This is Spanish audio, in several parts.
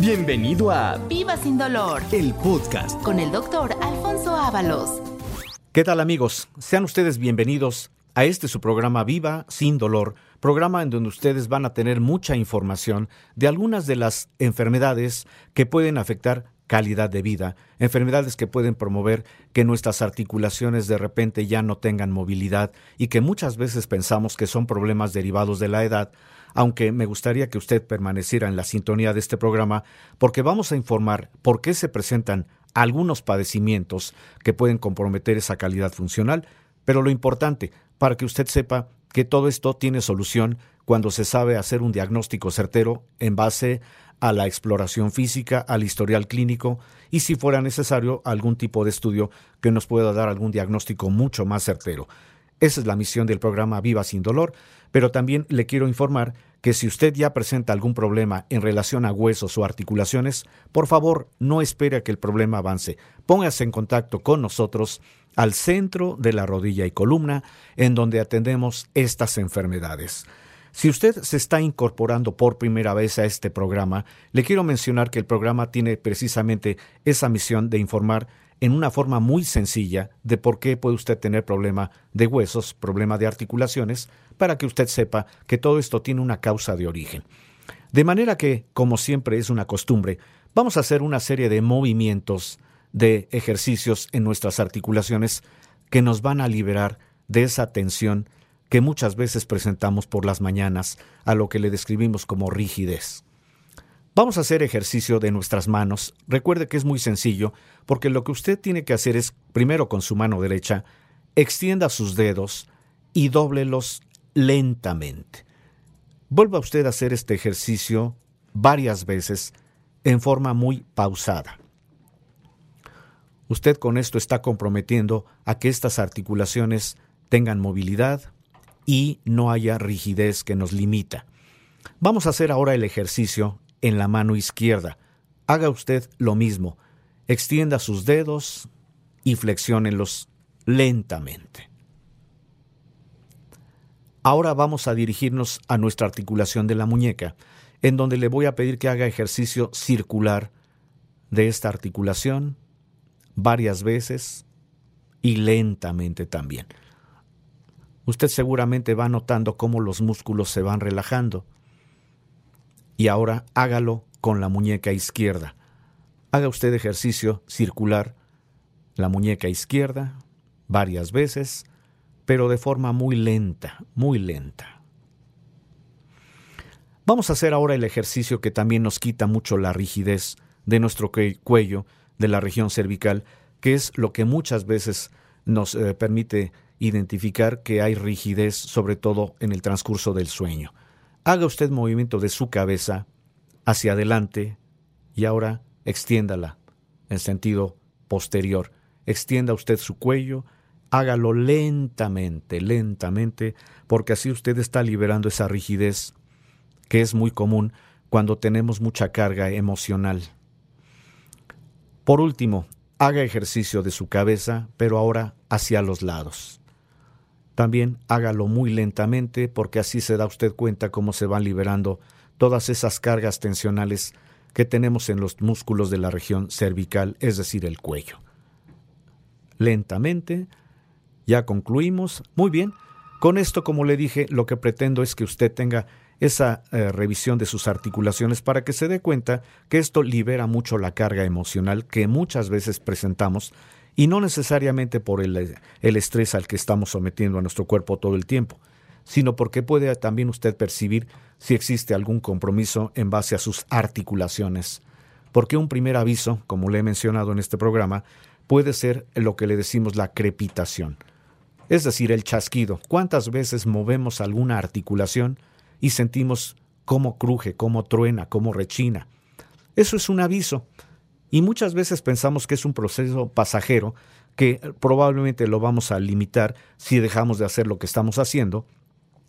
Bienvenido a Viva Sin Dolor, el podcast con el doctor Alfonso Ábalos. ¿Qué tal, amigos? Sean ustedes bienvenidos a este su programa Viva Sin Dolor programa en donde ustedes van a tener mucha información de algunas de las enfermedades que pueden afectar calidad de vida, enfermedades que pueden promover que nuestras articulaciones de repente ya no tengan movilidad y que muchas veces pensamos que son problemas derivados de la edad, aunque me gustaría que usted permaneciera en la sintonía de este programa porque vamos a informar por qué se presentan algunos padecimientos que pueden comprometer esa calidad funcional, pero lo importante, para que usted sepa que todo esto tiene solución cuando se sabe hacer un diagnóstico certero en base a la exploración física, al historial clínico y si fuera necesario algún tipo de estudio que nos pueda dar algún diagnóstico mucho más certero. Esa es la misión del programa Viva sin dolor, pero también le quiero informar que si usted ya presenta algún problema en relación a huesos o articulaciones, por favor no espere a que el problema avance. Póngase en contacto con nosotros al centro de la rodilla y columna, en donde atendemos estas enfermedades. Si usted se está incorporando por primera vez a este programa, le quiero mencionar que el programa tiene precisamente esa misión de informar en una forma muy sencilla de por qué puede usted tener problema de huesos, problema de articulaciones, para que usted sepa que todo esto tiene una causa de origen. De manera que, como siempre es una costumbre, vamos a hacer una serie de movimientos de ejercicios en nuestras articulaciones que nos van a liberar de esa tensión que muchas veces presentamos por las mañanas a lo que le describimos como rigidez. Vamos a hacer ejercicio de nuestras manos. Recuerde que es muy sencillo, porque lo que usted tiene que hacer es, primero con su mano derecha, extienda sus dedos y dóblelos lentamente. Vuelva usted a hacer este ejercicio varias veces en forma muy pausada. Usted con esto está comprometiendo a que estas articulaciones tengan movilidad y no haya rigidez que nos limita. Vamos a hacer ahora el ejercicio en la mano izquierda. Haga usted lo mismo. Extienda sus dedos y flexiónenlos lentamente. Ahora vamos a dirigirnos a nuestra articulación de la muñeca, en donde le voy a pedir que haga ejercicio circular de esta articulación varias veces y lentamente también. Usted seguramente va notando cómo los músculos se van relajando. Y ahora hágalo con la muñeca izquierda. Haga usted ejercicio circular la muñeca izquierda varias veces, pero de forma muy lenta, muy lenta. Vamos a hacer ahora el ejercicio que también nos quita mucho la rigidez de nuestro cuello de la región cervical, que es lo que muchas veces nos eh, permite identificar que hay rigidez, sobre todo en el transcurso del sueño. Haga usted movimiento de su cabeza hacia adelante y ahora extiéndala en sentido posterior. Extienda usted su cuello, hágalo lentamente, lentamente, porque así usted está liberando esa rigidez que es muy común cuando tenemos mucha carga emocional. Por último, haga ejercicio de su cabeza, pero ahora hacia los lados. También hágalo muy lentamente porque así se da usted cuenta cómo se van liberando todas esas cargas tensionales que tenemos en los músculos de la región cervical, es decir, el cuello. Lentamente, ya concluimos. Muy bien. Con esto, como le dije, lo que pretendo es que usted tenga esa eh, revisión de sus articulaciones para que se dé cuenta que esto libera mucho la carga emocional que muchas veces presentamos y no necesariamente por el, el estrés al que estamos sometiendo a nuestro cuerpo todo el tiempo, sino porque puede también usted percibir si existe algún compromiso en base a sus articulaciones. Porque un primer aviso, como le he mencionado en este programa, puede ser lo que le decimos la crepitación, es decir, el chasquido. ¿Cuántas veces movemos alguna articulación y sentimos cómo cruje, cómo truena, cómo rechina. Eso es un aviso. Y muchas veces pensamos que es un proceso pasajero que probablemente lo vamos a limitar si dejamos de hacer lo que estamos haciendo.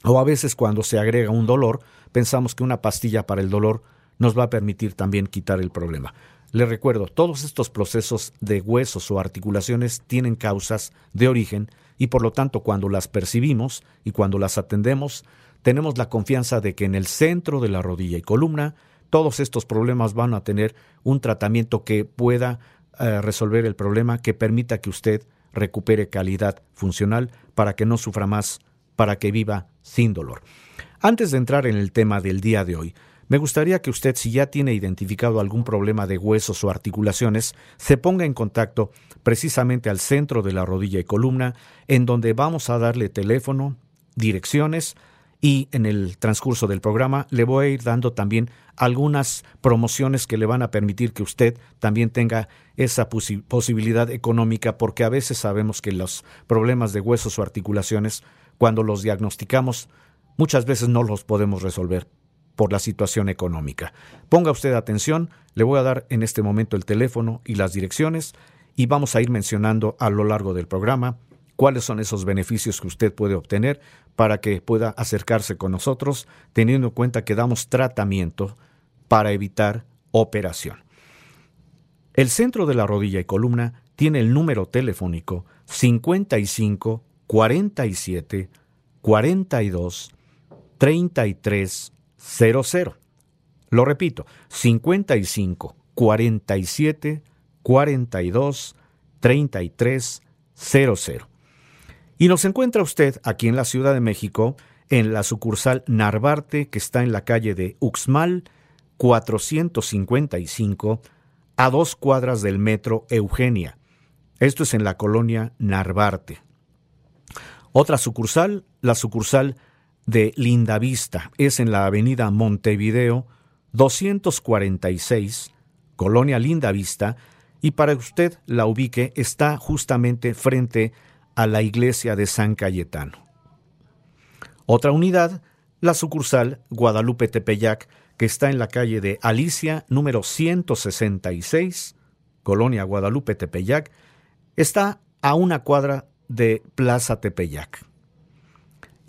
O a veces cuando se agrega un dolor, pensamos que una pastilla para el dolor nos va a permitir también quitar el problema. Le recuerdo, todos estos procesos de huesos o articulaciones tienen causas de origen y por lo tanto cuando las percibimos y cuando las atendemos, tenemos la confianza de que en el centro de la rodilla y columna todos estos problemas van a tener un tratamiento que pueda eh, resolver el problema, que permita que usted recupere calidad funcional para que no sufra más, para que viva sin dolor. Antes de entrar en el tema del día de hoy, me gustaría que usted, si ya tiene identificado algún problema de huesos o articulaciones, se ponga en contacto precisamente al centro de la rodilla y columna, en donde vamos a darle teléfono, direcciones y en el transcurso del programa le voy a ir dando también algunas promociones que le van a permitir que usted también tenga esa posibilidad económica, porque a veces sabemos que los problemas de huesos o articulaciones, cuando los diagnosticamos, muchas veces no los podemos resolver por la situación económica. Ponga usted atención, le voy a dar en este momento el teléfono y las direcciones y vamos a ir mencionando a lo largo del programa cuáles son esos beneficios que usted puede obtener para que pueda acercarse con nosotros, teniendo en cuenta que damos tratamiento para evitar operación. El centro de la rodilla y columna tiene el número telefónico 55 47 42 33 00. Lo repito, 55 47 42 33 00. Y nos encuentra usted aquí en la Ciudad de México, en la sucursal Narvarte, que está en la calle de Uxmal 455, a dos cuadras del metro Eugenia. Esto es en la colonia Narvarte. Otra sucursal, la sucursal de Lindavista. Es en la avenida Montevideo 246, Colonia Lindavista, y para que usted la ubique está justamente frente a la iglesia de San Cayetano. Otra unidad, la sucursal Guadalupe Tepeyac, que está en la calle de Alicia número 166, Colonia Guadalupe Tepeyac, está a una cuadra de Plaza Tepeyac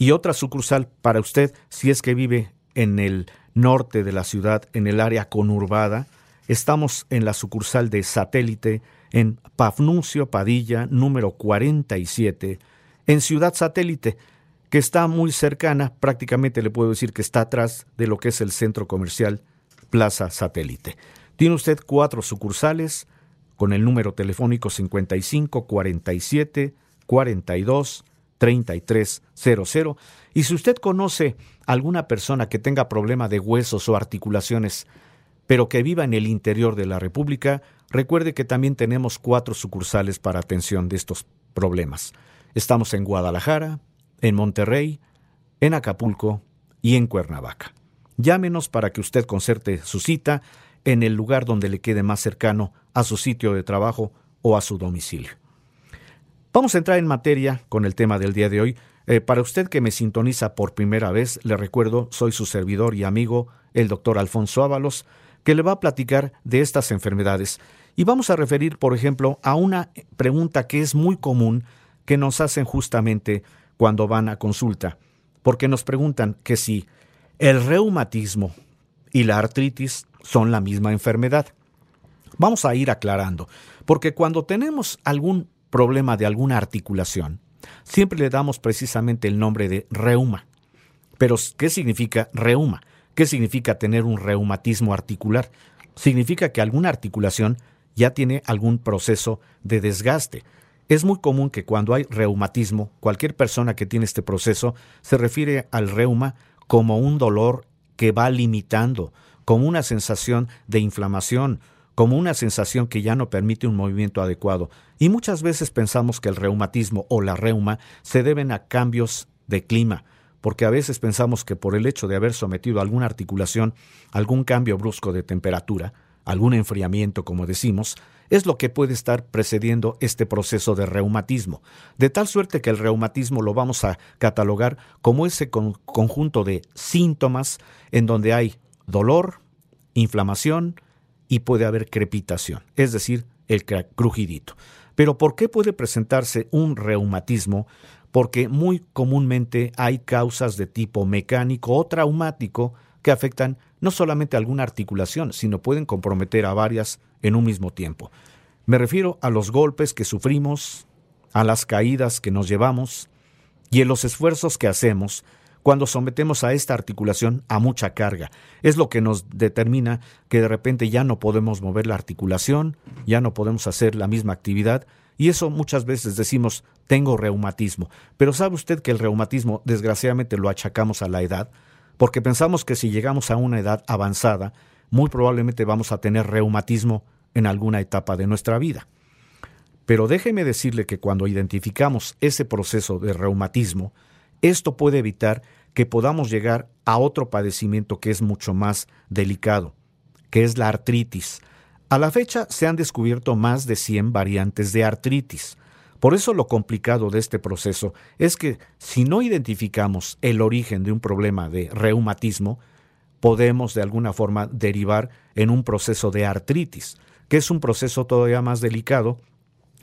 y otra sucursal para usted si es que vive en el norte de la ciudad, en el área conurbada. Estamos en la sucursal de satélite en Pafnuncio Padilla, número 47, en Ciudad Satélite, que está muy cercana, prácticamente le puedo decir que está atrás de lo que es el centro comercial Plaza Satélite. Tiene usted cuatro sucursales con el número telefónico 55 47 42 3300. Y si usted conoce alguna persona que tenga problema de huesos o articulaciones, pero que viva en el interior de la República, recuerde que también tenemos cuatro sucursales para atención de estos problemas. Estamos en Guadalajara, en Monterrey, en Acapulco y en Cuernavaca. Llámenos para que usted concerte su cita en el lugar donde le quede más cercano a su sitio de trabajo o a su domicilio. Vamos a entrar en materia con el tema del día de hoy. Eh, para usted que me sintoniza por primera vez, le recuerdo, soy su servidor y amigo, el doctor Alfonso Ábalos, que le va a platicar de estas enfermedades. Y vamos a referir, por ejemplo, a una pregunta que es muy común que nos hacen justamente cuando van a consulta, porque nos preguntan que si el reumatismo y la artritis son la misma enfermedad. Vamos a ir aclarando, porque cuando tenemos algún problema de alguna articulación, siempre le damos precisamente el nombre de reuma. Pero, ¿qué significa reuma? ¿Qué significa tener un reumatismo articular? Significa que alguna articulación ya tiene algún proceso de desgaste. Es muy común que cuando hay reumatismo, cualquier persona que tiene este proceso se refiere al reuma como un dolor que va limitando, como una sensación de inflamación, como una sensación que ya no permite un movimiento adecuado. Y muchas veces pensamos que el reumatismo o la reuma se deben a cambios de clima, porque a veces pensamos que por el hecho de haber sometido alguna articulación, algún cambio brusco de temperatura, algún enfriamiento, como decimos, es lo que puede estar precediendo este proceso de reumatismo, de tal suerte que el reumatismo lo vamos a catalogar como ese conjunto de síntomas en donde hay dolor, inflamación, y puede haber crepitación, es decir, el crujidito. Pero ¿por qué puede presentarse un reumatismo? Porque muy comúnmente hay causas de tipo mecánico o traumático que afectan no solamente a alguna articulación, sino pueden comprometer a varias en un mismo tiempo. Me refiero a los golpes que sufrimos, a las caídas que nos llevamos y en los esfuerzos que hacemos cuando sometemos a esta articulación a mucha carga. Es lo que nos determina que de repente ya no podemos mover la articulación, ya no podemos hacer la misma actividad y eso muchas veces decimos tengo reumatismo. Pero ¿sabe usted que el reumatismo desgraciadamente lo achacamos a la edad? Porque pensamos que si llegamos a una edad avanzada, muy probablemente vamos a tener reumatismo en alguna etapa de nuestra vida. Pero déjeme decirle que cuando identificamos ese proceso de reumatismo, esto puede evitar que podamos llegar a otro padecimiento que es mucho más delicado, que es la artritis. A la fecha se han descubierto más de 100 variantes de artritis. Por eso lo complicado de este proceso es que si no identificamos el origen de un problema de reumatismo, podemos de alguna forma derivar en un proceso de artritis, que es un proceso todavía más delicado,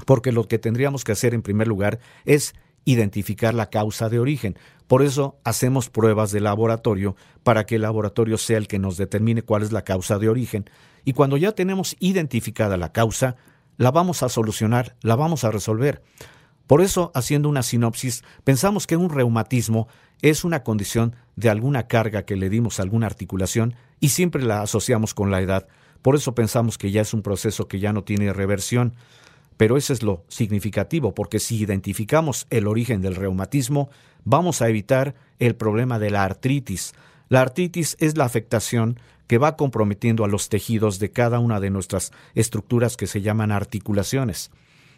porque lo que tendríamos que hacer en primer lugar es identificar la causa de origen. Por eso hacemos pruebas de laboratorio para que el laboratorio sea el que nos determine cuál es la causa de origen. Y cuando ya tenemos identificada la causa, la vamos a solucionar, la vamos a resolver. Por eso, haciendo una sinopsis, pensamos que un reumatismo es una condición de alguna carga que le dimos a alguna articulación y siempre la asociamos con la edad. Por eso pensamos que ya es un proceso que ya no tiene reversión. Pero eso es lo significativo, porque si identificamos el origen del reumatismo, vamos a evitar el problema de la artritis. La artritis es la afectación que va comprometiendo a los tejidos de cada una de nuestras estructuras que se llaman articulaciones.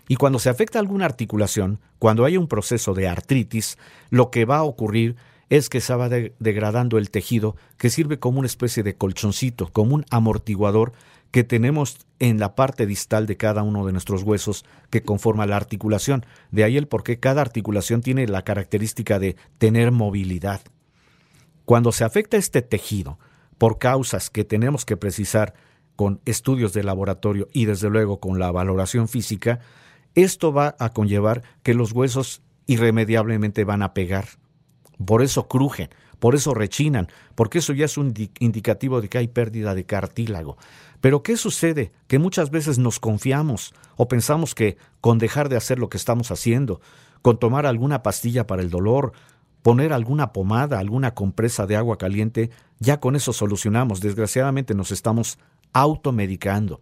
Y cuando se afecta alguna articulación, cuando hay un proceso de artritis, lo que va a ocurrir es que se va degradando el tejido que sirve como una especie de colchoncito, como un amortiguador que tenemos en la parte distal de cada uno de nuestros huesos que conforma la articulación. De ahí el por qué cada articulación tiene la característica de tener movilidad. Cuando se afecta este tejido por causas que tenemos que precisar con estudios de laboratorio y desde luego con la valoración física, esto va a conllevar que los huesos irremediablemente van a pegar. Por eso crujen, por eso rechinan, porque eso ya es un indicativo de que hay pérdida de cartílago. Pero ¿qué sucede? Que muchas veces nos confiamos o pensamos que con dejar de hacer lo que estamos haciendo, con tomar alguna pastilla para el dolor, poner alguna pomada, alguna compresa de agua caliente, ya con eso solucionamos. Desgraciadamente nos estamos automedicando.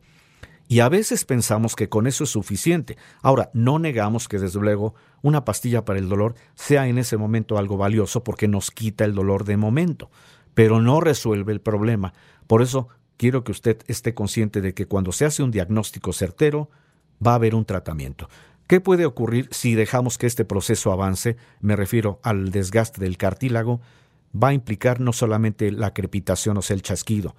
Y a veces pensamos que con eso es suficiente. Ahora, no negamos que desde luego una pastilla para el dolor sea en ese momento algo valioso porque nos quita el dolor de momento, pero no resuelve el problema. Por eso quiero que usted esté consciente de que cuando se hace un diagnóstico certero, va a haber un tratamiento. ¿Qué puede ocurrir si dejamos que este proceso avance? Me refiero al desgaste del cartílago. Va a implicar no solamente la crepitación, o el chasquido,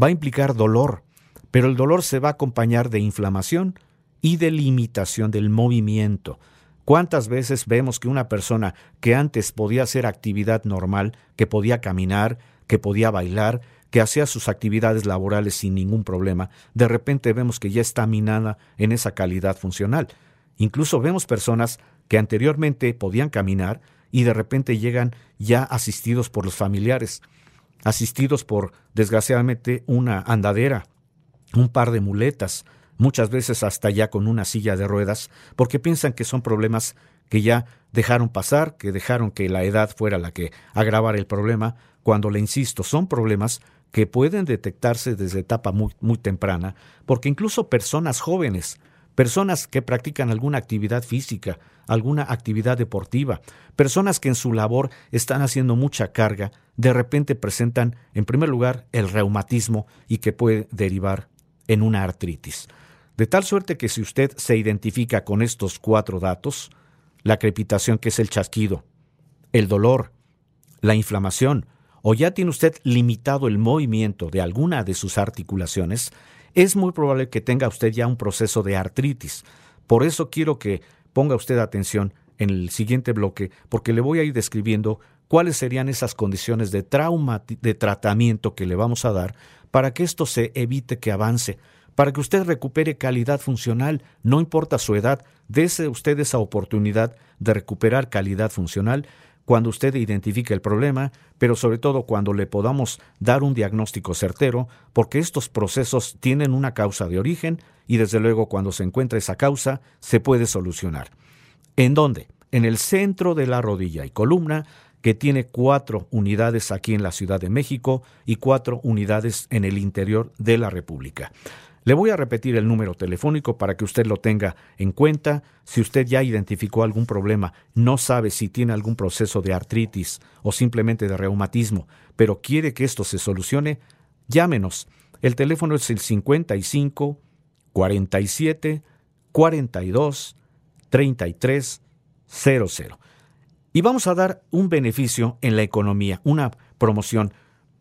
va a implicar dolor, pero el dolor se va a acompañar de inflamación y de limitación del movimiento. ¿Cuántas veces vemos que una persona que antes podía hacer actividad normal, que podía caminar, que podía bailar, que hacía sus actividades laborales sin ningún problema, de repente vemos que ya está minada en esa calidad funcional. Incluso vemos personas que anteriormente podían caminar y de repente llegan ya asistidos por los familiares, asistidos por, desgraciadamente, una andadera, un par de muletas, muchas veces hasta ya con una silla de ruedas, porque piensan que son problemas que ya dejaron pasar, que dejaron que la edad fuera la que agravara el problema, cuando le insisto, son problemas que pueden detectarse desde etapa muy, muy temprana, porque incluso personas jóvenes, personas que practican alguna actividad física, alguna actividad deportiva, personas que en su labor están haciendo mucha carga, de repente presentan, en primer lugar, el reumatismo y que puede derivar en una artritis. De tal suerte que si usted se identifica con estos cuatro datos, la crepitación que es el chasquido, el dolor, la inflamación, o ya tiene usted limitado el movimiento de alguna de sus articulaciones, es muy probable que tenga usted ya un proceso de artritis. Por eso quiero que ponga usted atención en el siguiente bloque, porque le voy a ir describiendo cuáles serían esas condiciones de trauma, de tratamiento que le vamos a dar para que esto se evite que avance, para que usted recupere calidad funcional, no importa su edad, dése usted esa oportunidad de recuperar calidad funcional cuando usted identifique el problema, pero sobre todo cuando le podamos dar un diagnóstico certero, porque estos procesos tienen una causa de origen y desde luego cuando se encuentra esa causa se puede solucionar. ¿En dónde? En el centro de la rodilla y columna, que tiene cuatro unidades aquí en la Ciudad de México y cuatro unidades en el interior de la República. Le voy a repetir el número telefónico para que usted lo tenga en cuenta. Si usted ya identificó algún problema, no sabe si tiene algún proceso de artritis o simplemente de reumatismo, pero quiere que esto se solucione, llámenos. El teléfono es el 55 47 42 33 00. Y vamos a dar un beneficio en la economía, una promoción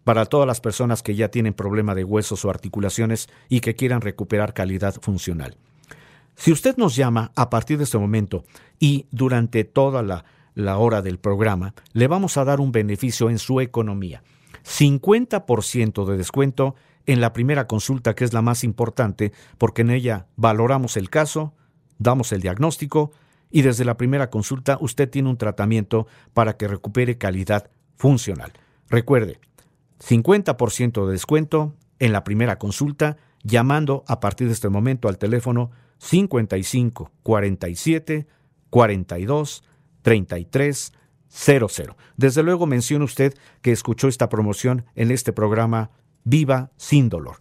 para todas las personas que ya tienen problema de huesos o articulaciones y que quieran recuperar calidad funcional. Si usted nos llama a partir de este momento y durante toda la, la hora del programa, le vamos a dar un beneficio en su economía. 50% de descuento en la primera consulta, que es la más importante, porque en ella valoramos el caso, damos el diagnóstico y desde la primera consulta usted tiene un tratamiento para que recupere calidad funcional. Recuerde, 50% de descuento en la primera consulta llamando a partir de este momento al teléfono 55 47 42 33 00. Desde luego menciona usted que escuchó esta promoción en este programa Viva sin dolor.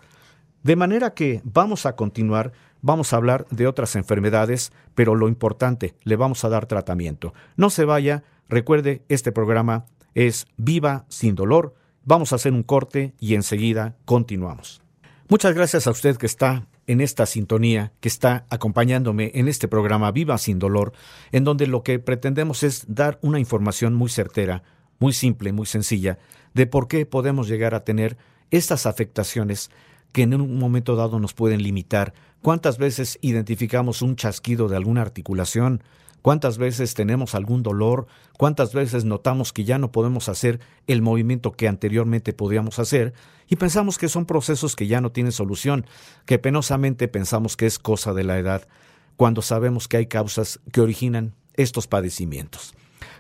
De manera que vamos a continuar, vamos a hablar de otras enfermedades, pero lo importante, le vamos a dar tratamiento. No se vaya, recuerde, este programa es Viva sin dolor Vamos a hacer un corte y enseguida continuamos. Muchas gracias a usted que está en esta sintonía, que está acompañándome en este programa Viva sin dolor, en donde lo que pretendemos es dar una información muy certera, muy simple, muy sencilla, de por qué podemos llegar a tener estas afectaciones que en un momento dado nos pueden limitar. ¿Cuántas veces identificamos un chasquido de alguna articulación? ¿Cuántas veces tenemos algún dolor? ¿Cuántas veces notamos que ya no podemos hacer el movimiento que anteriormente podíamos hacer? Y pensamos que son procesos que ya no tienen solución, que penosamente pensamos que es cosa de la edad, cuando sabemos que hay causas que originan estos padecimientos.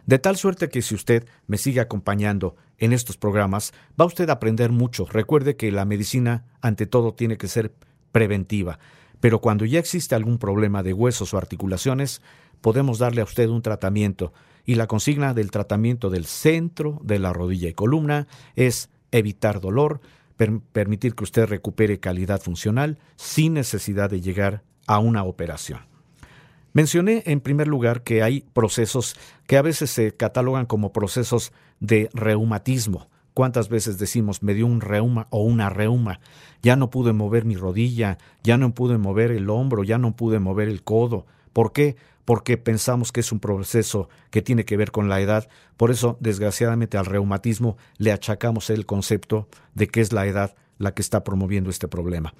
De tal suerte que si usted me sigue acompañando en estos programas, va usted a aprender mucho. Recuerde que la medicina, ante todo, tiene que ser preventiva. Pero cuando ya existe algún problema de huesos o articulaciones, podemos darle a usted un tratamiento. Y la consigna del tratamiento del centro de la rodilla y columna es evitar dolor, permitir que usted recupere calidad funcional sin necesidad de llegar a una operación. Mencioné en primer lugar que hay procesos que a veces se catalogan como procesos de reumatismo. ¿Cuántas veces decimos me dio un reuma o una reuma? Ya no pude mover mi rodilla, ya no pude mover el hombro, ya no pude mover el codo. ¿Por qué? Porque pensamos que es un proceso que tiene que ver con la edad. Por eso, desgraciadamente, al reumatismo le achacamos el concepto de que es la edad la que está promoviendo este problema.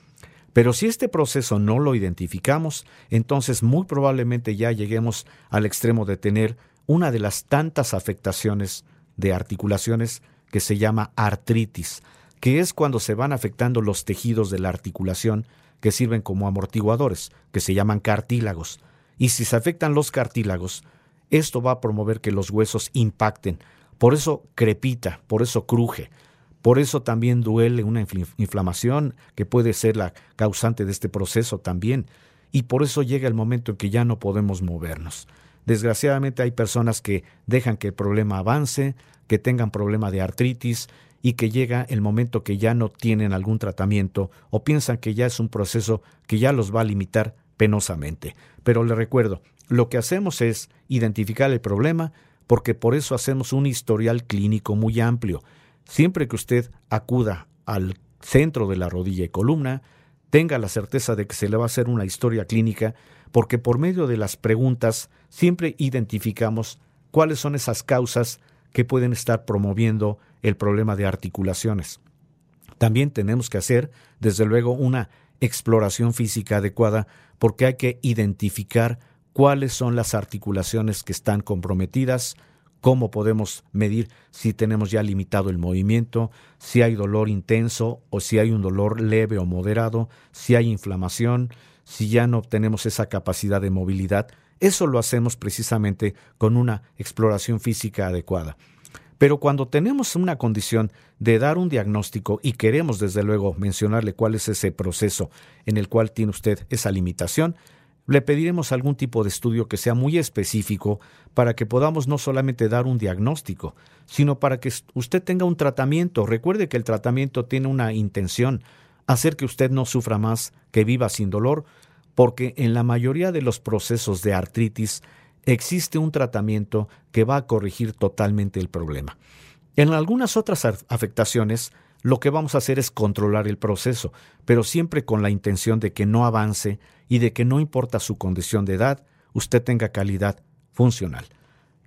Pero si este proceso no lo identificamos, entonces muy probablemente ya lleguemos al extremo de tener una de las tantas afectaciones de articulaciones que se llama artritis, que es cuando se van afectando los tejidos de la articulación que sirven como amortiguadores, que se llaman cartílagos. Y si se afectan los cartílagos, esto va a promover que los huesos impacten. Por eso crepita, por eso cruje. Por eso también duele una inflamación que puede ser la causante de este proceso también. Y por eso llega el momento en que ya no podemos movernos. Desgraciadamente hay personas que dejan que el problema avance, que tengan problema de artritis y que llega el momento que ya no tienen algún tratamiento o piensan que ya es un proceso que ya los va a limitar penosamente. Pero le recuerdo, lo que hacemos es identificar el problema porque por eso hacemos un historial clínico muy amplio. Siempre que usted acuda al centro de la rodilla y columna, tenga la certeza de que se le va a hacer una historia clínica porque por medio de las preguntas siempre identificamos cuáles son esas causas que pueden estar promoviendo el problema de articulaciones. También tenemos que hacer, desde luego, una exploración física adecuada porque hay que identificar cuáles son las articulaciones que están comprometidas, cómo podemos medir si tenemos ya limitado el movimiento, si hay dolor intenso o si hay un dolor leve o moderado, si hay inflamación, si ya no tenemos esa capacidad de movilidad. Eso lo hacemos precisamente con una exploración física adecuada. Pero cuando tenemos una condición de dar un diagnóstico y queremos desde luego mencionarle cuál es ese proceso en el cual tiene usted esa limitación, le pediremos algún tipo de estudio que sea muy específico para que podamos no solamente dar un diagnóstico, sino para que usted tenga un tratamiento. Recuerde que el tratamiento tiene una intención, hacer que usted no sufra más, que viva sin dolor, porque en la mayoría de los procesos de artritis existe un tratamiento que va a corregir totalmente el problema. En algunas otras afectaciones, lo que vamos a hacer es controlar el proceso, pero siempre con la intención de que no avance y de que no importa su condición de edad, usted tenga calidad funcional.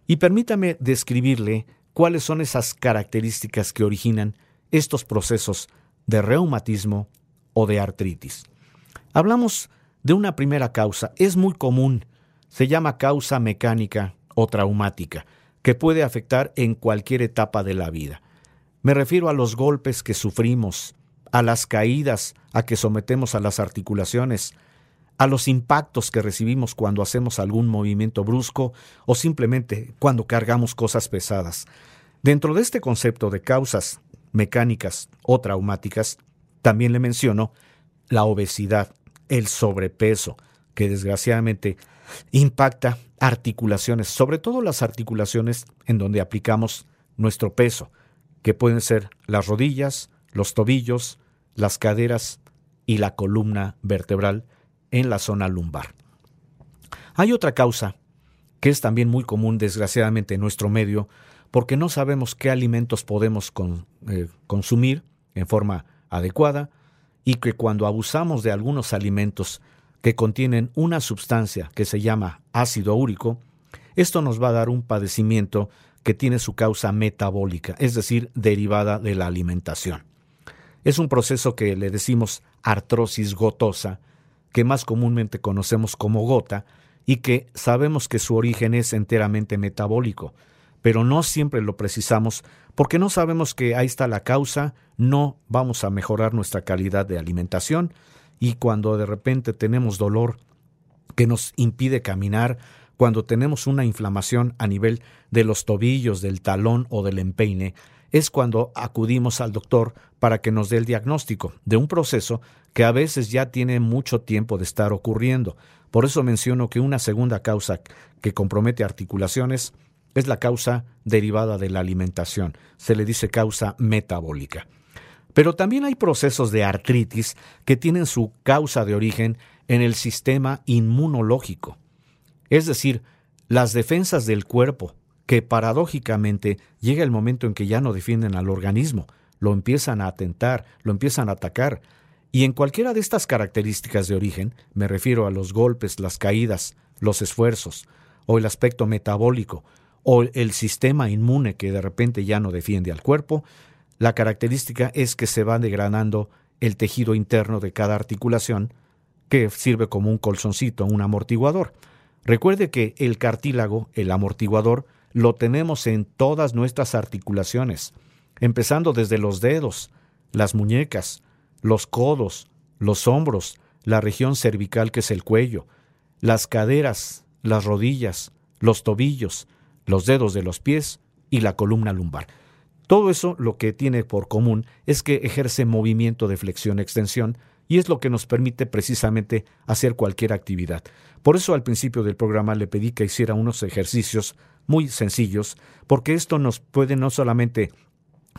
Y permítame describirle cuáles son esas características que originan estos procesos de reumatismo o de artritis. Hablamos de una primera causa, es muy común, se llama causa mecánica o traumática, que puede afectar en cualquier etapa de la vida. Me refiero a los golpes que sufrimos, a las caídas a que sometemos a las articulaciones, a los impactos que recibimos cuando hacemos algún movimiento brusco o simplemente cuando cargamos cosas pesadas. Dentro de este concepto de causas mecánicas o traumáticas, también le menciono la obesidad, el sobrepeso, que desgraciadamente impacta articulaciones, sobre todo las articulaciones en donde aplicamos nuestro peso que pueden ser las rodillas, los tobillos, las caderas y la columna vertebral en la zona lumbar. Hay otra causa que es también muy común desgraciadamente en nuestro medio porque no sabemos qué alimentos podemos eh, consumir en forma adecuada y que cuando abusamos de algunos alimentos que contienen una sustancia que se llama ácido úrico, esto nos va a dar un padecimiento que tiene su causa metabólica, es decir, derivada de la alimentación. Es un proceso que le decimos artrosis gotosa, que más comúnmente conocemos como gota, y que sabemos que su origen es enteramente metabólico, pero no siempre lo precisamos porque no sabemos que ahí está la causa, no vamos a mejorar nuestra calidad de alimentación y cuando de repente tenemos dolor que nos impide caminar, cuando tenemos una inflamación a nivel de los tobillos, del talón o del empeine, es cuando acudimos al doctor para que nos dé el diagnóstico de un proceso que a veces ya tiene mucho tiempo de estar ocurriendo. Por eso menciono que una segunda causa que compromete articulaciones es la causa derivada de la alimentación. Se le dice causa metabólica. Pero también hay procesos de artritis que tienen su causa de origen en el sistema inmunológico es decir, las defensas del cuerpo, que paradójicamente llega el momento en que ya no defienden al organismo, lo empiezan a atentar, lo empiezan a atacar, y en cualquiera de estas características de origen, me refiero a los golpes, las caídas, los esfuerzos, o el aspecto metabólico, o el sistema inmune que de repente ya no defiende al cuerpo, la característica es que se va degradando el tejido interno de cada articulación, que sirve como un colzoncito, un amortiguador. Recuerde que el cartílago, el amortiguador, lo tenemos en todas nuestras articulaciones, empezando desde los dedos, las muñecas, los codos, los hombros, la región cervical que es el cuello, las caderas, las rodillas, los tobillos, los dedos de los pies y la columna lumbar. Todo eso lo que tiene por común es que ejerce movimiento de flexión-extensión y es lo que nos permite precisamente hacer cualquier actividad. Por eso al principio del programa le pedí que hiciera unos ejercicios muy sencillos, porque esto nos puede no solamente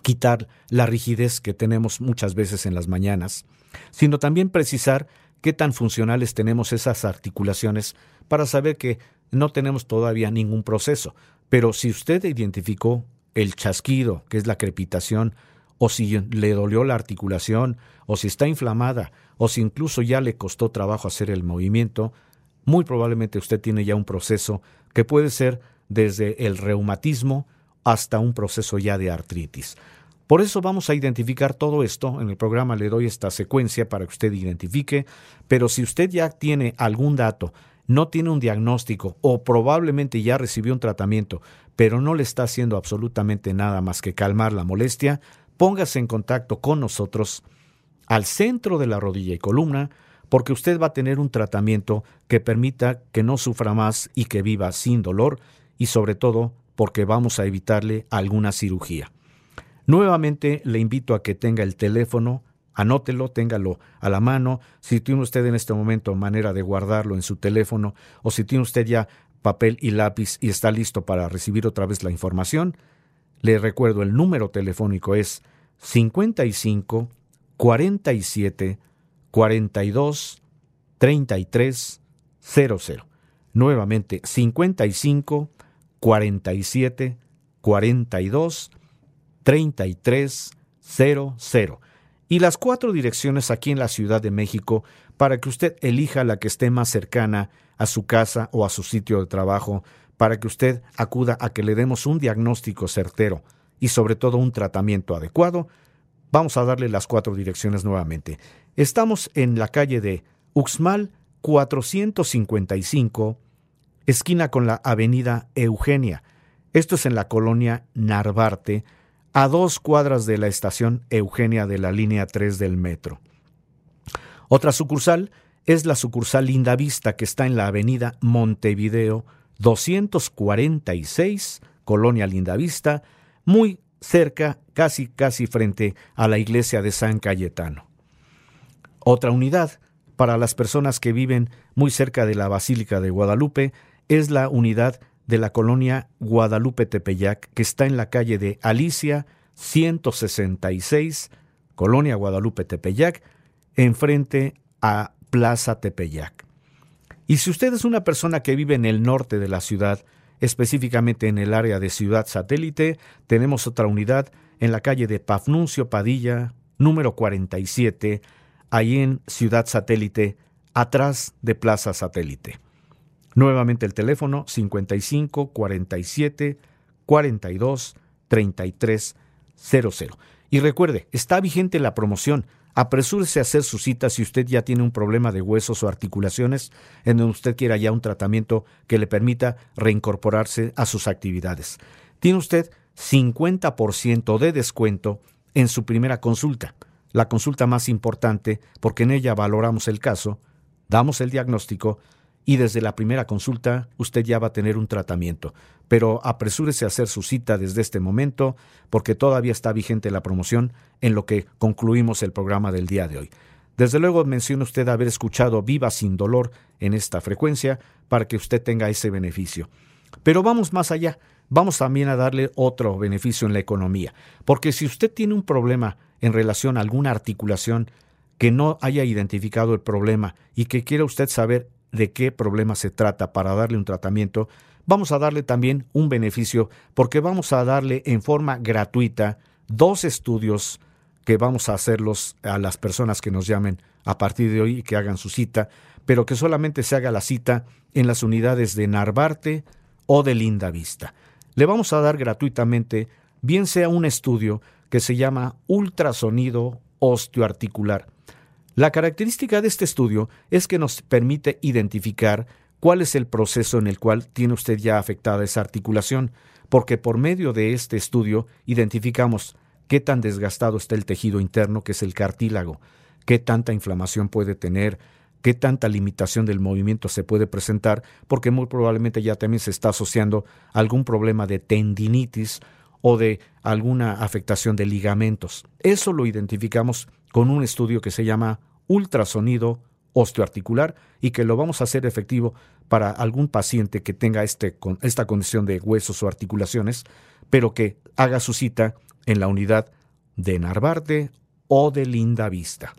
quitar la rigidez que tenemos muchas veces en las mañanas, sino también precisar qué tan funcionales tenemos esas articulaciones para saber que no tenemos todavía ningún proceso. Pero si usted identificó el chasquido, que es la crepitación, o si le dolió la articulación, o si está inflamada, o si incluso ya le costó trabajo hacer el movimiento, muy probablemente usted tiene ya un proceso que puede ser desde el reumatismo hasta un proceso ya de artritis. Por eso vamos a identificar todo esto. En el programa le doy esta secuencia para que usted identifique, pero si usted ya tiene algún dato, no tiene un diagnóstico o probablemente ya recibió un tratamiento, pero no le está haciendo absolutamente nada más que calmar la molestia, póngase en contacto con nosotros al centro de la rodilla y columna, porque usted va a tener un tratamiento que permita que no sufra más y que viva sin dolor y sobre todo porque vamos a evitarle alguna cirugía. Nuevamente le invito a que tenga el teléfono, anótelo, téngalo a la mano. Si tiene usted en este momento manera de guardarlo en su teléfono o si tiene usted ya papel y lápiz y está listo para recibir otra vez la información, le recuerdo el número telefónico es 55 47 42 33 00. Nuevamente 55 47 42 33 00. Y las cuatro direcciones aquí en la Ciudad de México para que usted elija la que esté más cercana a su casa o a su sitio de trabajo, para que usted acuda a que le demos un diagnóstico certero y sobre todo un tratamiento adecuado. Vamos a darle las cuatro direcciones nuevamente. Estamos en la calle de Uxmal 455, esquina con la avenida Eugenia. Esto es en la colonia Narvarte, a dos cuadras de la estación Eugenia de la línea 3 del metro. Otra sucursal es la sucursal Linda Vista, que está en la avenida Montevideo 246, colonia Linda Vista, muy cerca, casi casi frente a la iglesia de San Cayetano. Otra unidad para las personas que viven muy cerca de la Basílica de Guadalupe es la unidad de la colonia Guadalupe Tepeyac, que está en la calle de Alicia 166, colonia Guadalupe Tepeyac, enfrente a Plaza Tepeyac. Y si usted es una persona que vive en el norte de la ciudad, específicamente en el área de Ciudad Satélite, tenemos otra unidad en la calle de Pafnuncio Padilla, número 47, ahí en Ciudad Satélite, atrás de Plaza Satélite. Nuevamente el teléfono 55 47 42 33 00. Y recuerde, está vigente la promoción. Apresúrese a hacer su cita si usted ya tiene un problema de huesos o articulaciones en donde usted quiera ya un tratamiento que le permita reincorporarse a sus actividades. Tiene usted 50% de descuento en su primera consulta, la consulta más importante porque en ella valoramos el caso, damos el diagnóstico y desde la primera consulta usted ya va a tener un tratamiento. Pero apresúrese a hacer su cita desde este momento porque todavía está vigente la promoción en lo que concluimos el programa del día de hoy. Desde luego menciona usted haber escuchado Viva sin dolor en esta frecuencia para que usted tenga ese beneficio. Pero vamos más allá, vamos también a darle otro beneficio en la economía, porque si usted tiene un problema en relación a alguna articulación que no haya identificado el problema y que quiera usted saber de qué problema se trata para darle un tratamiento, vamos a darle también un beneficio porque vamos a darle en forma gratuita dos estudios que vamos a hacerlos a las personas que nos llamen a partir de hoy y que hagan su cita, pero que solamente se haga la cita en las unidades de Narvarte o de Linda Vista. Le vamos a dar gratuitamente, bien sea un estudio que se llama ultrasonido osteoarticular, la característica de este estudio es que nos permite identificar cuál es el proceso en el cual tiene usted ya afectada esa articulación, porque por medio de este estudio identificamos qué tan desgastado está el tejido interno, que es el cartílago, qué tanta inflamación puede tener, qué tanta limitación del movimiento se puede presentar, porque muy probablemente ya también se está asociando algún problema de tendinitis o de alguna afectación de ligamentos. Eso lo identificamos con un estudio que se llama ultrasonido osteoarticular y que lo vamos a hacer efectivo para algún paciente que tenga este, esta condición de huesos o articulaciones, pero que haga su cita en la unidad de Narvarte o de Linda Vista.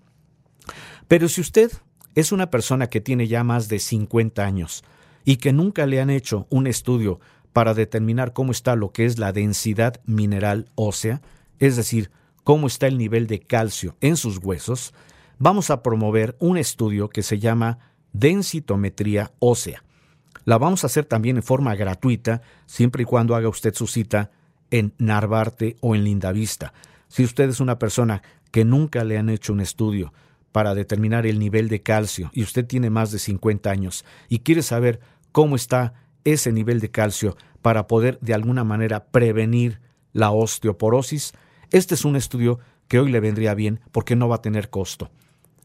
Pero si usted es una persona que tiene ya más de 50 años y que nunca le han hecho un estudio para determinar cómo está lo que es la densidad mineral ósea, es decir, cómo está el nivel de calcio en sus huesos, vamos a promover un estudio que se llama densitometría ósea. La vamos a hacer también en forma gratuita, siempre y cuando haga usted su cita en Narvarte o en Lindavista. Si usted es una persona que nunca le han hecho un estudio, para determinar el nivel de calcio y usted tiene más de 50 años y quiere saber cómo está ese nivel de calcio para poder de alguna manera prevenir la osteoporosis, este es un estudio que hoy le vendría bien porque no va a tener costo.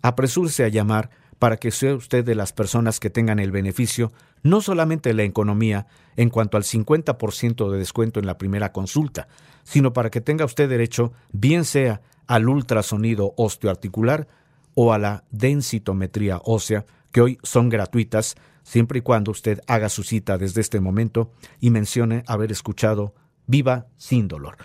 Apresúrese a llamar para que sea usted de las personas que tengan el beneficio, no solamente de la economía en cuanto al 50% de descuento en la primera consulta, sino para que tenga usted derecho, bien sea al ultrasonido osteoarticular o a la densitometría ósea, que hoy son gratuitas, siempre y cuando usted haga su cita desde este momento y mencione haber escuchado Viva sin dolor.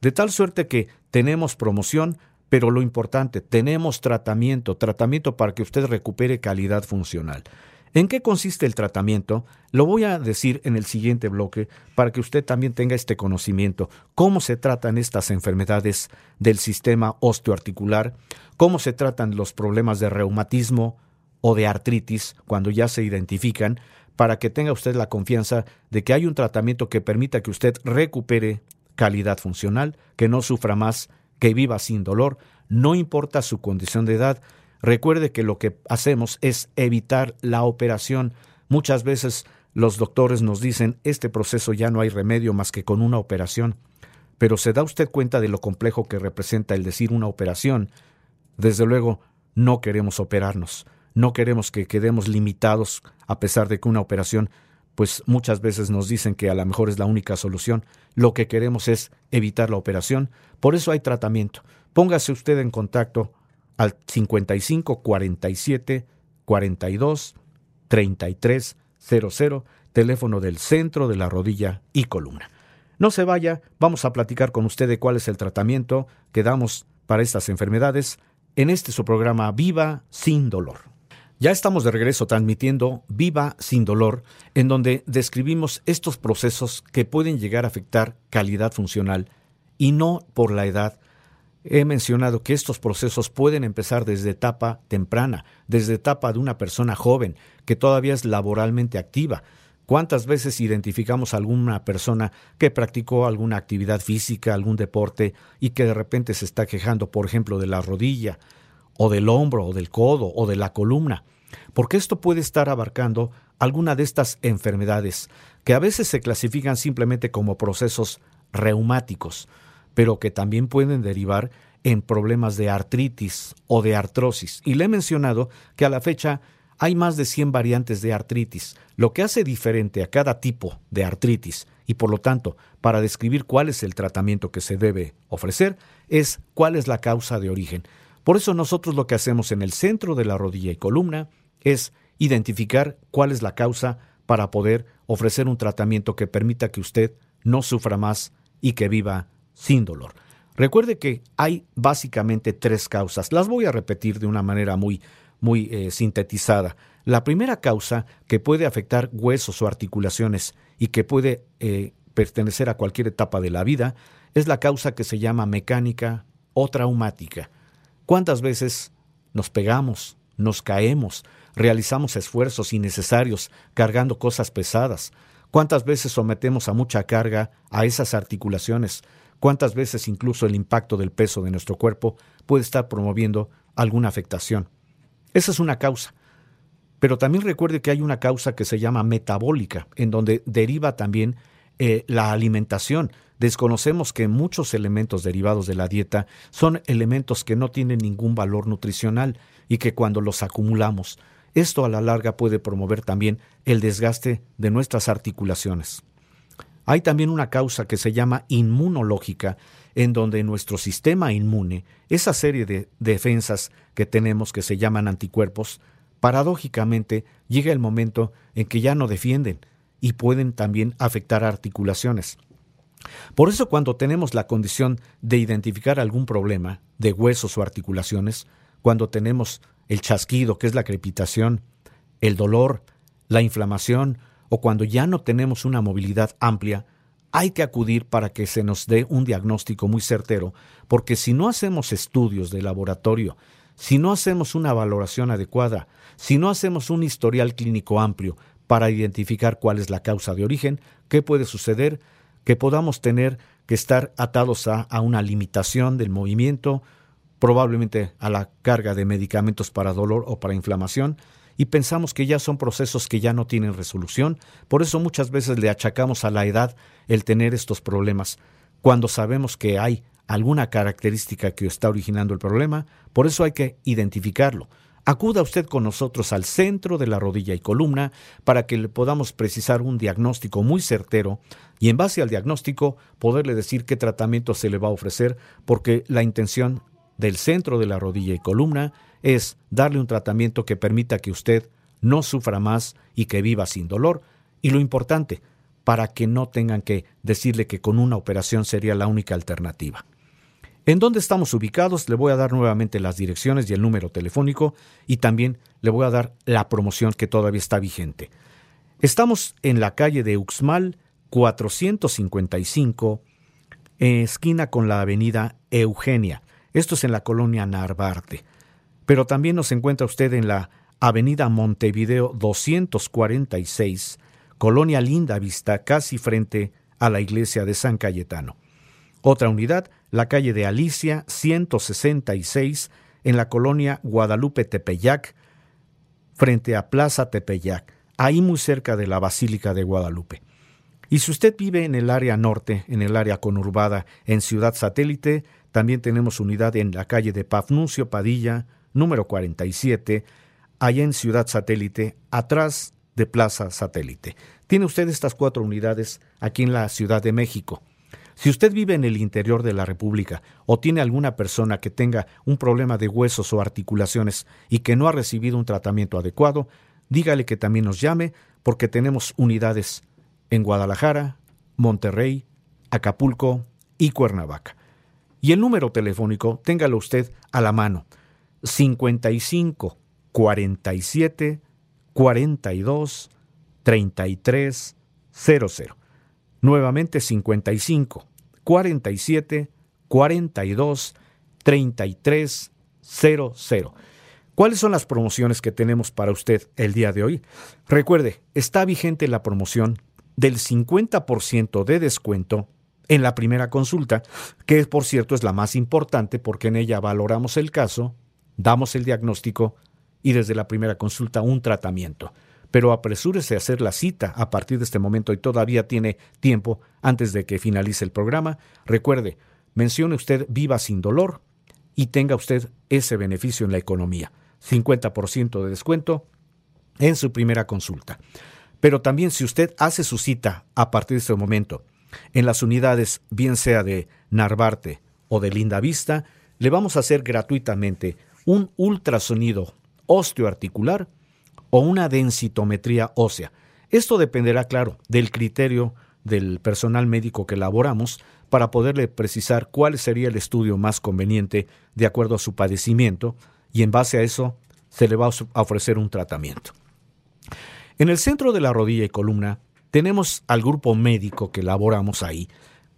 De tal suerte que tenemos promoción, pero lo importante, tenemos tratamiento, tratamiento para que usted recupere calidad funcional. ¿En qué consiste el tratamiento? Lo voy a decir en el siguiente bloque para que usted también tenga este conocimiento. Cómo se tratan estas enfermedades del sistema osteoarticular, cómo se tratan los problemas de reumatismo o de artritis cuando ya se identifican, para que tenga usted la confianza de que hay un tratamiento que permita que usted recupere calidad funcional, que no sufra más, que viva sin dolor, no importa su condición de edad, Recuerde que lo que hacemos es evitar la operación. Muchas veces los doctores nos dicen, este proceso ya no hay remedio más que con una operación. Pero ¿se da usted cuenta de lo complejo que representa el decir una operación? Desde luego, no queremos operarnos. No queremos que quedemos limitados a pesar de que una operación, pues muchas veces nos dicen que a lo mejor es la única solución. Lo que queremos es evitar la operación. Por eso hay tratamiento. Póngase usted en contacto al 55 47 42 33 00, teléfono del centro de la rodilla y columna. No se vaya, vamos a platicar con usted de cuál es el tratamiento que damos para estas enfermedades en este su programa Viva sin dolor. Ya estamos de regreso transmitiendo Viva sin dolor, en donde describimos estos procesos que pueden llegar a afectar calidad funcional y no por la edad, He mencionado que estos procesos pueden empezar desde etapa temprana, desde etapa de una persona joven que todavía es laboralmente activa. ¿Cuántas veces identificamos a alguna persona que practicó alguna actividad física, algún deporte y que de repente se está quejando, por ejemplo, de la rodilla, o del hombro, o del codo, o de la columna? Porque esto puede estar abarcando alguna de estas enfermedades que a veces se clasifican simplemente como procesos reumáticos pero que también pueden derivar en problemas de artritis o de artrosis. Y le he mencionado que a la fecha hay más de 100 variantes de artritis, lo que hace diferente a cada tipo de artritis y por lo tanto, para describir cuál es el tratamiento que se debe ofrecer, es cuál es la causa de origen. Por eso nosotros lo que hacemos en el centro de la rodilla y columna es identificar cuál es la causa para poder ofrecer un tratamiento que permita que usted no sufra más y que viva sin dolor. Recuerde que hay básicamente tres causas. Las voy a repetir de una manera muy, muy eh, sintetizada. La primera causa que puede afectar huesos o articulaciones y que puede eh, pertenecer a cualquier etapa de la vida es la causa que se llama mecánica o traumática. ¿Cuántas veces nos pegamos, nos caemos, realizamos esfuerzos innecesarios cargando cosas pesadas? ¿Cuántas veces sometemos a mucha carga a esas articulaciones? cuántas veces incluso el impacto del peso de nuestro cuerpo puede estar promoviendo alguna afectación. Esa es una causa. Pero también recuerde que hay una causa que se llama metabólica, en donde deriva también eh, la alimentación. Desconocemos que muchos elementos derivados de la dieta son elementos que no tienen ningún valor nutricional y que cuando los acumulamos, esto a la larga puede promover también el desgaste de nuestras articulaciones. Hay también una causa que se llama inmunológica, en donde nuestro sistema inmune, esa serie de defensas que tenemos que se llaman anticuerpos, paradójicamente llega el momento en que ya no defienden y pueden también afectar articulaciones. Por eso cuando tenemos la condición de identificar algún problema de huesos o articulaciones, cuando tenemos el chasquido, que es la crepitación, el dolor, la inflamación o cuando ya no tenemos una movilidad amplia, hay que acudir para que se nos dé un diagnóstico muy certero, porque si no hacemos estudios de laboratorio, si no hacemos una valoración adecuada, si no hacemos un historial clínico amplio para identificar cuál es la causa de origen, ¿qué puede suceder? Que podamos tener que estar atados a, una limitación del movimiento, probablemente a la carga de medicamentos para dolor o para inflamación, y pensamos que ya son procesos que ya no tienen resolución. Por eso muchas veces le achacamos a la edad el tener estos problemas, cuando sabemos que hay alguna característica que está originando el problema, por eso hay que identificarlo. Acuda usted con nosotros al centro de la rodilla y columna para que le podamos precisar un diagnóstico muy certero y en base al diagnóstico poderle decir qué tratamiento se le va a ofrecer porque la intención del centro de la rodilla y columna es darle un tratamiento que permita que usted no sufra más y que viva sin dolor. Y lo importante, para que no tengan que decirle que con una operación sería la única alternativa. ¿En dónde estamos ubicados? Le voy a dar nuevamente las direcciones y el número telefónico y también le voy a dar la promoción que todavía está vigente. Estamos en la calle de Uxmal 455, esquina con la avenida Eugenia. Esto es en la colonia Narvarte. Pero también nos encuentra usted en la avenida Montevideo 246, colonia Linda Vista, casi frente a la iglesia de San Cayetano. Otra unidad, la calle de Alicia 166, en la colonia Guadalupe Tepeyac, frente a Plaza Tepeyac, ahí muy cerca de la Basílica de Guadalupe. Y si usted vive en el área norte, en el área conurbada, en Ciudad Satélite, también tenemos unidad en la calle de Pafnuncio Padilla, número 47, allá en Ciudad Satélite, atrás de Plaza Satélite. Tiene usted estas cuatro unidades aquí en la Ciudad de México. Si usted vive en el interior de la República o tiene alguna persona que tenga un problema de huesos o articulaciones y que no ha recibido un tratamiento adecuado, dígale que también nos llame porque tenemos unidades en Guadalajara, Monterrey, Acapulco y Cuernavaca. Y el número telefónico, téngalo usted a la mano, 55 47 42 33 00. Nuevamente 55 47 42 33 00. ¿Cuáles son las promociones que tenemos para usted el día de hoy? Recuerde, está vigente la promoción del 50% de descuento en la primera consulta, que por cierto es la más importante porque en ella valoramos el caso, damos el diagnóstico y desde la primera consulta un tratamiento. Pero apresúrese a hacer la cita a partir de este momento y todavía tiene tiempo antes de que finalice el programa. Recuerde, mencione usted viva sin dolor y tenga usted ese beneficio en la economía. 50% de descuento en su primera consulta. Pero también si usted hace su cita a partir de este momento en las unidades, bien sea de Narvarte o de Linda Vista, le vamos a hacer gratuitamente un ultrasonido osteoarticular o una densitometría ósea. Esto dependerá, claro, del criterio del personal médico que elaboramos para poderle precisar cuál sería el estudio más conveniente de acuerdo a su padecimiento y en base a eso se le va a ofrecer un tratamiento. En el centro de la rodilla y columna tenemos al grupo médico que elaboramos ahí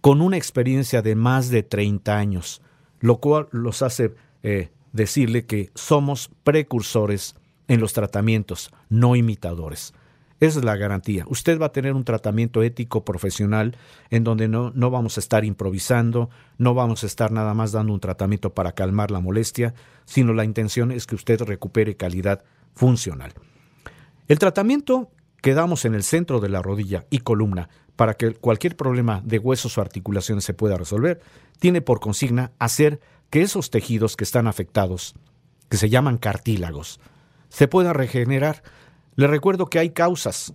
con una experiencia de más de 30 años, lo cual los hace eh, decirle que somos precursores en los tratamientos, no imitadores. Esa es la garantía. Usted va a tener un tratamiento ético profesional en donde no, no vamos a estar improvisando, no vamos a estar nada más dando un tratamiento para calmar la molestia, sino la intención es que usted recupere calidad funcional. El tratamiento quedamos en el centro de la rodilla y columna para que cualquier problema de huesos o articulaciones se pueda resolver, tiene por consigna hacer que esos tejidos que están afectados, que se llaman cartílagos, se puedan regenerar. Le recuerdo que hay causas.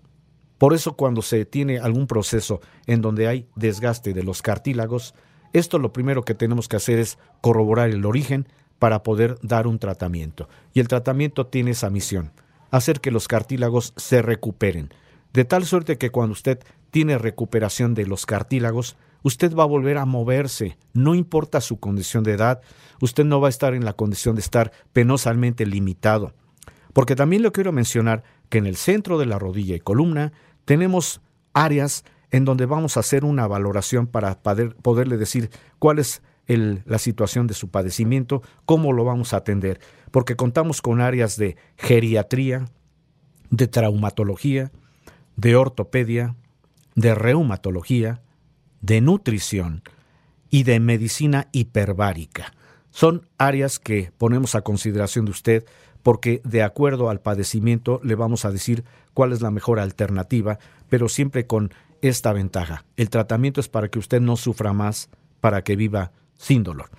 Por eso cuando se tiene algún proceso en donde hay desgaste de los cartílagos, esto lo primero que tenemos que hacer es corroborar el origen para poder dar un tratamiento. Y el tratamiento tiene esa misión hacer que los cartílagos se recuperen, de tal suerte que cuando usted tiene recuperación de los cartílagos, usted va a volver a moverse, no importa su condición de edad, usted no va a estar en la condición de estar penosamente limitado. Porque también le quiero mencionar que en el centro de la rodilla y columna tenemos áreas en donde vamos a hacer una valoración para poderle decir cuál es la situación de su padecimiento, cómo lo vamos a atender porque contamos con áreas de geriatría, de traumatología, de ortopedia, de reumatología, de nutrición y de medicina hiperbárica. son áreas que ponemos a consideración de usted porque de acuerdo al padecimiento le vamos a decir cuál es la mejor alternativa, pero siempre con esta ventaja. El tratamiento es para que usted no sufra más, para que viva sin dolor.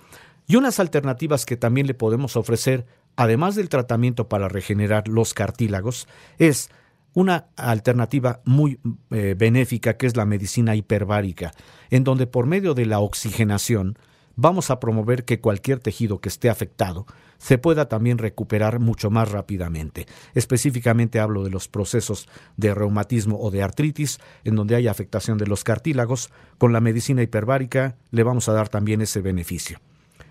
Y unas alternativas que también le podemos ofrecer, además del tratamiento para regenerar los cartílagos, es una alternativa muy eh, benéfica que es la medicina hiperbárica, en donde por medio de la oxigenación vamos a promover que cualquier tejido que esté afectado se pueda también recuperar mucho más rápidamente. Específicamente hablo de los procesos de reumatismo o de artritis, en donde hay afectación de los cartílagos. Con la medicina hiperbárica le vamos a dar también ese beneficio.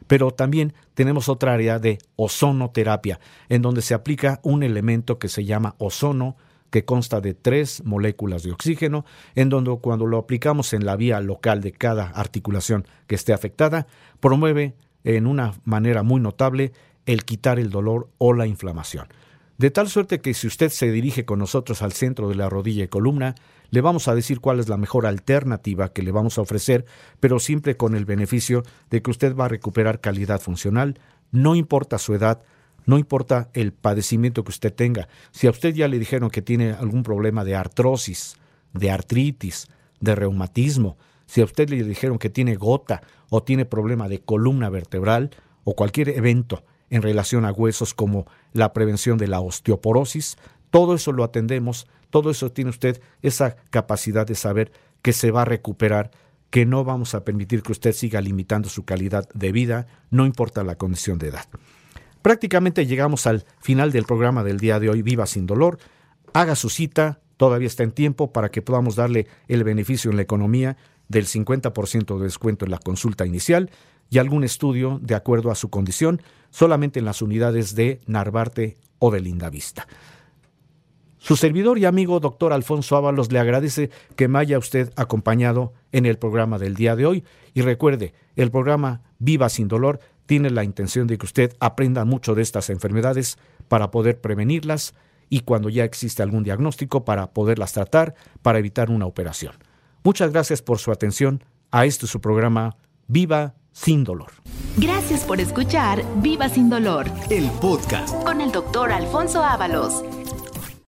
Pero también tenemos otra área de ozonoterapia, en donde se aplica un elemento que se llama ozono, que consta de tres moléculas de oxígeno, en donde cuando lo aplicamos en la vía local de cada articulación que esté afectada, promueve en una manera muy notable el quitar el dolor o la inflamación. De tal suerte que si usted se dirige con nosotros al centro de la rodilla y columna, le vamos a decir cuál es la mejor alternativa que le vamos a ofrecer, pero siempre con el beneficio de que usted va a recuperar calidad funcional, no importa su edad, no importa el padecimiento que usted tenga. Si a usted ya le dijeron que tiene algún problema de artrosis, de artritis, de reumatismo, si a usted le dijeron que tiene gota o tiene problema de columna vertebral o cualquier evento en relación a huesos como la prevención de la osteoporosis, todo eso lo atendemos, todo eso tiene usted esa capacidad de saber que se va a recuperar, que no vamos a permitir que usted siga limitando su calidad de vida, no importa la condición de edad. Prácticamente llegamos al final del programa del día de hoy, Viva sin dolor. Haga su cita, todavía está en tiempo para que podamos darle el beneficio en la economía del 50% de descuento en la consulta inicial y algún estudio de acuerdo a su condición, solamente en las unidades de Narvarte o de Lindavista. Su servidor y amigo doctor Alfonso Ábalos le agradece que me haya usted acompañado en el programa del día de hoy y recuerde, el programa Viva sin dolor tiene la intención de que usted aprenda mucho de estas enfermedades para poder prevenirlas y cuando ya existe algún diagnóstico para poderlas tratar para evitar una operación. Muchas gracias por su atención a este su programa Viva sin dolor. Gracias por escuchar Viva sin dolor El podcast. con el doctor Alfonso Ábalos.